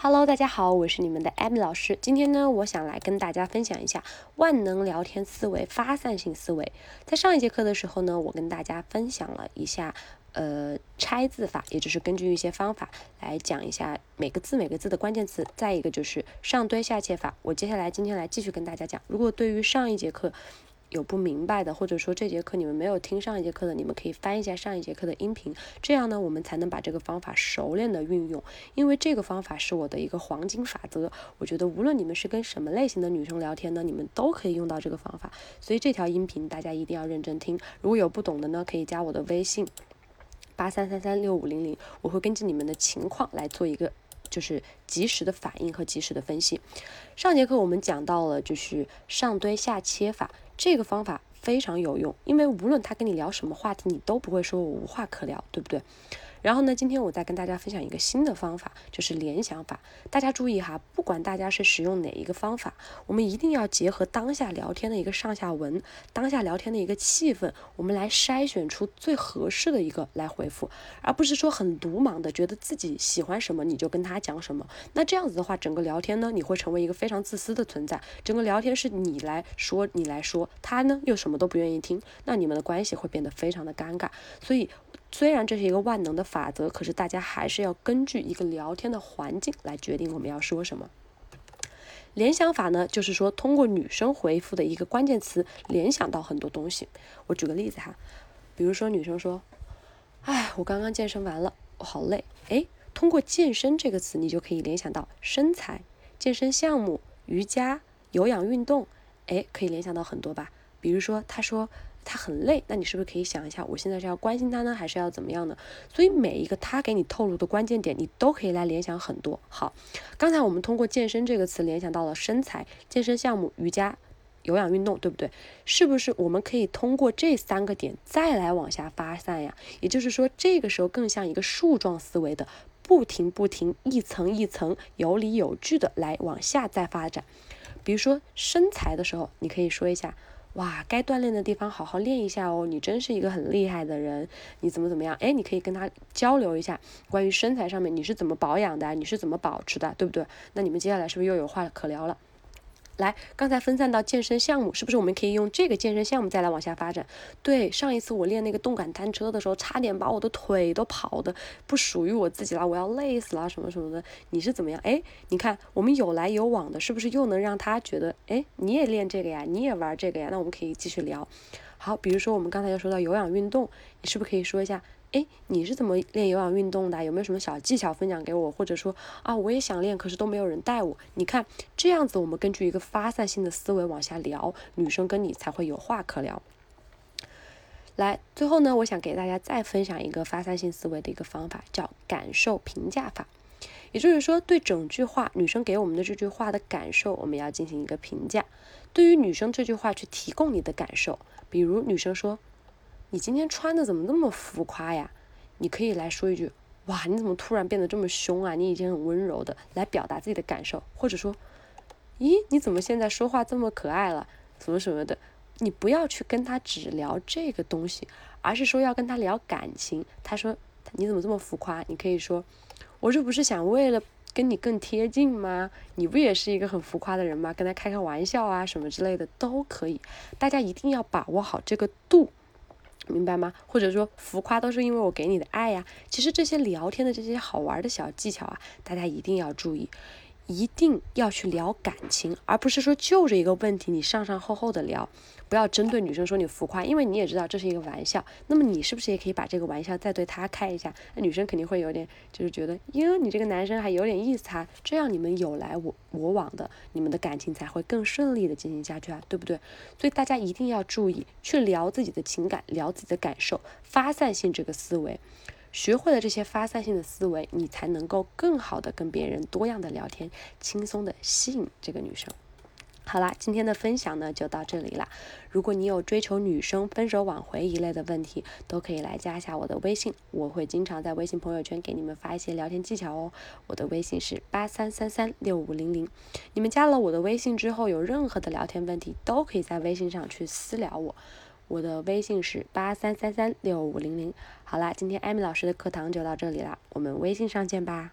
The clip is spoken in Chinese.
Hello，大家好，我是你们的艾米老师。今天呢，我想来跟大家分享一下万能聊天思维、发散性思维。在上一节课的时候呢，我跟大家分享了一下，呃，拆字法，也就是根据一些方法来讲一下每个字每个字的关键词。再一个就是上堆下切法。我接下来今天来继续跟大家讲。如果对于上一节课，有不明白的，或者说这节课你们没有听上一节课的，你们可以翻一下上一节课的音频，这样呢，我们才能把这个方法熟练的运用。因为这个方法是我的一个黄金法则，我觉得无论你们是跟什么类型的女生聊天呢，你们都可以用到这个方法。所以这条音频大家一定要认真听。如果有不懂的呢，可以加我的微信八三三三六五零零，我会根据你们的情况来做一个就是及时的反应和及时的分析。上节课我们讲到了就是上堆下切法。这个方法非常有用，因为无论他跟你聊什么话题，你都不会说我无话可聊，对不对？然后呢，今天我再跟大家分享一个新的方法，就是联想法。大家注意哈，不管大家是使用哪一个方法，我们一定要结合当下聊天的一个上下文，当下聊天的一个气氛，我们来筛选出最合适的一个来回复，而不是说很鲁莽的觉得自己喜欢什么你就跟他讲什么。那这样子的话，整个聊天呢，你会成为一个非常自私的存在。整个聊天是你来说，你来说，他呢又什么都不愿意听，那你们的关系会变得非常的尴尬。所以。虽然这是一个万能的法则，可是大家还是要根据一个聊天的环境来决定我们要说什么。联想法呢，就是说通过女生回复的一个关键词联想到很多东西。我举个例子哈，比如说女生说：“哎，我刚刚健身完了，我好累。”哎，通过健身这个词，你就可以联想到身材、健身项目、瑜伽、有氧运动，哎，可以联想到很多吧。比如说他说。他很累，那你是不是可以想一下，我现在是要关心他呢，还是要怎么样呢？所以每一个他给你透露的关键点，你都可以来联想很多。好，刚才我们通过健身这个词联想到了身材、健身项目、瑜伽、有氧运动，对不对？是不是我们可以通过这三个点再来往下发散呀？也就是说，这个时候更像一个树状思维的，不停不停，一层一层，有理有据的来往下再发展。比如说身材的时候，你可以说一下。哇，该锻炼的地方好好练一下哦！你真是一个很厉害的人，你怎么怎么样？哎，你可以跟他交流一下关于身材上面你是怎么保养的，你是怎么保持的，对不对？那你们接下来是不是又有话可聊了？来，刚才分散到健身项目，是不是我们可以用这个健身项目再来往下发展？对，上一次我练那个动感单车的时候，差点把我的腿都跑的不属于我自己了，我要累死了，什么什么的。你是怎么样？哎，你看我们有来有往的，是不是又能让他觉得，哎，你也练这个呀，你也玩这个呀？那我们可以继续聊。好，比如说我们刚才又说到有氧运动，你是不是可以说一下？哎，你是怎么练有氧运动的？有没有什么小技巧分享给我？或者说啊，我也想练，可是都没有人带我。你看这样子，我们根据一个发散性的思维往下聊，女生跟你才会有话可聊。来，最后呢，我想给大家再分享一个发散性思维的一个方法，叫感受评价法。也就是说，对整句话，女生给我们的这句话的感受，我们要进行一个评价。对于女生这句话去提供你的感受，比如女生说。你今天穿的怎么那么浮夸呀？你可以来说一句，哇，你怎么突然变得这么凶啊？你以前很温柔的，来表达自己的感受，或者说，咦，你怎么现在说话这么可爱了？什么什么的，你不要去跟他只聊这个东西，而是说要跟他聊感情。他说你怎么这么浮夸？你可以说，我这不是想为了跟你更贴近吗？你不也是一个很浮夸的人吗？跟他开开玩笑啊，什么之类的都可以。大家一定要把握好这个度。明白吗？或者说浮夸都是因为我给你的爱呀。其实这些聊天的这些好玩的小技巧啊，大家一定要注意。一定要去聊感情，而不是说就着一个问题你上上后后的聊，不要针对女生说你浮夸，因为你也知道这是一个玩笑。那么你是不是也可以把这个玩笑再对她开一下？那女生肯定会有点就是觉得，哟，你这个男生还有点意思哈。这样你们有来我我往的，你们的感情才会更顺利的进行下去啊，对不对？所以大家一定要注意去聊自己的情感，聊自己的感受，发散性这个思维。学会了这些发散性的思维，你才能够更好的跟别人多样的聊天，轻松的吸引这个女生。好啦，今天的分享呢就到这里啦。如果你有追求女生、分手挽回一类的问题，都可以来加一下我的微信，我会经常在微信朋友圈给你们发一些聊天技巧哦。我的微信是八三三三六五零零。你们加了我的微信之后，有任何的聊天问题，都可以在微信上去私聊我。我的微信是八三三三六五零零。好啦，今天艾米老师的课堂就到这里啦，我们微信上见吧。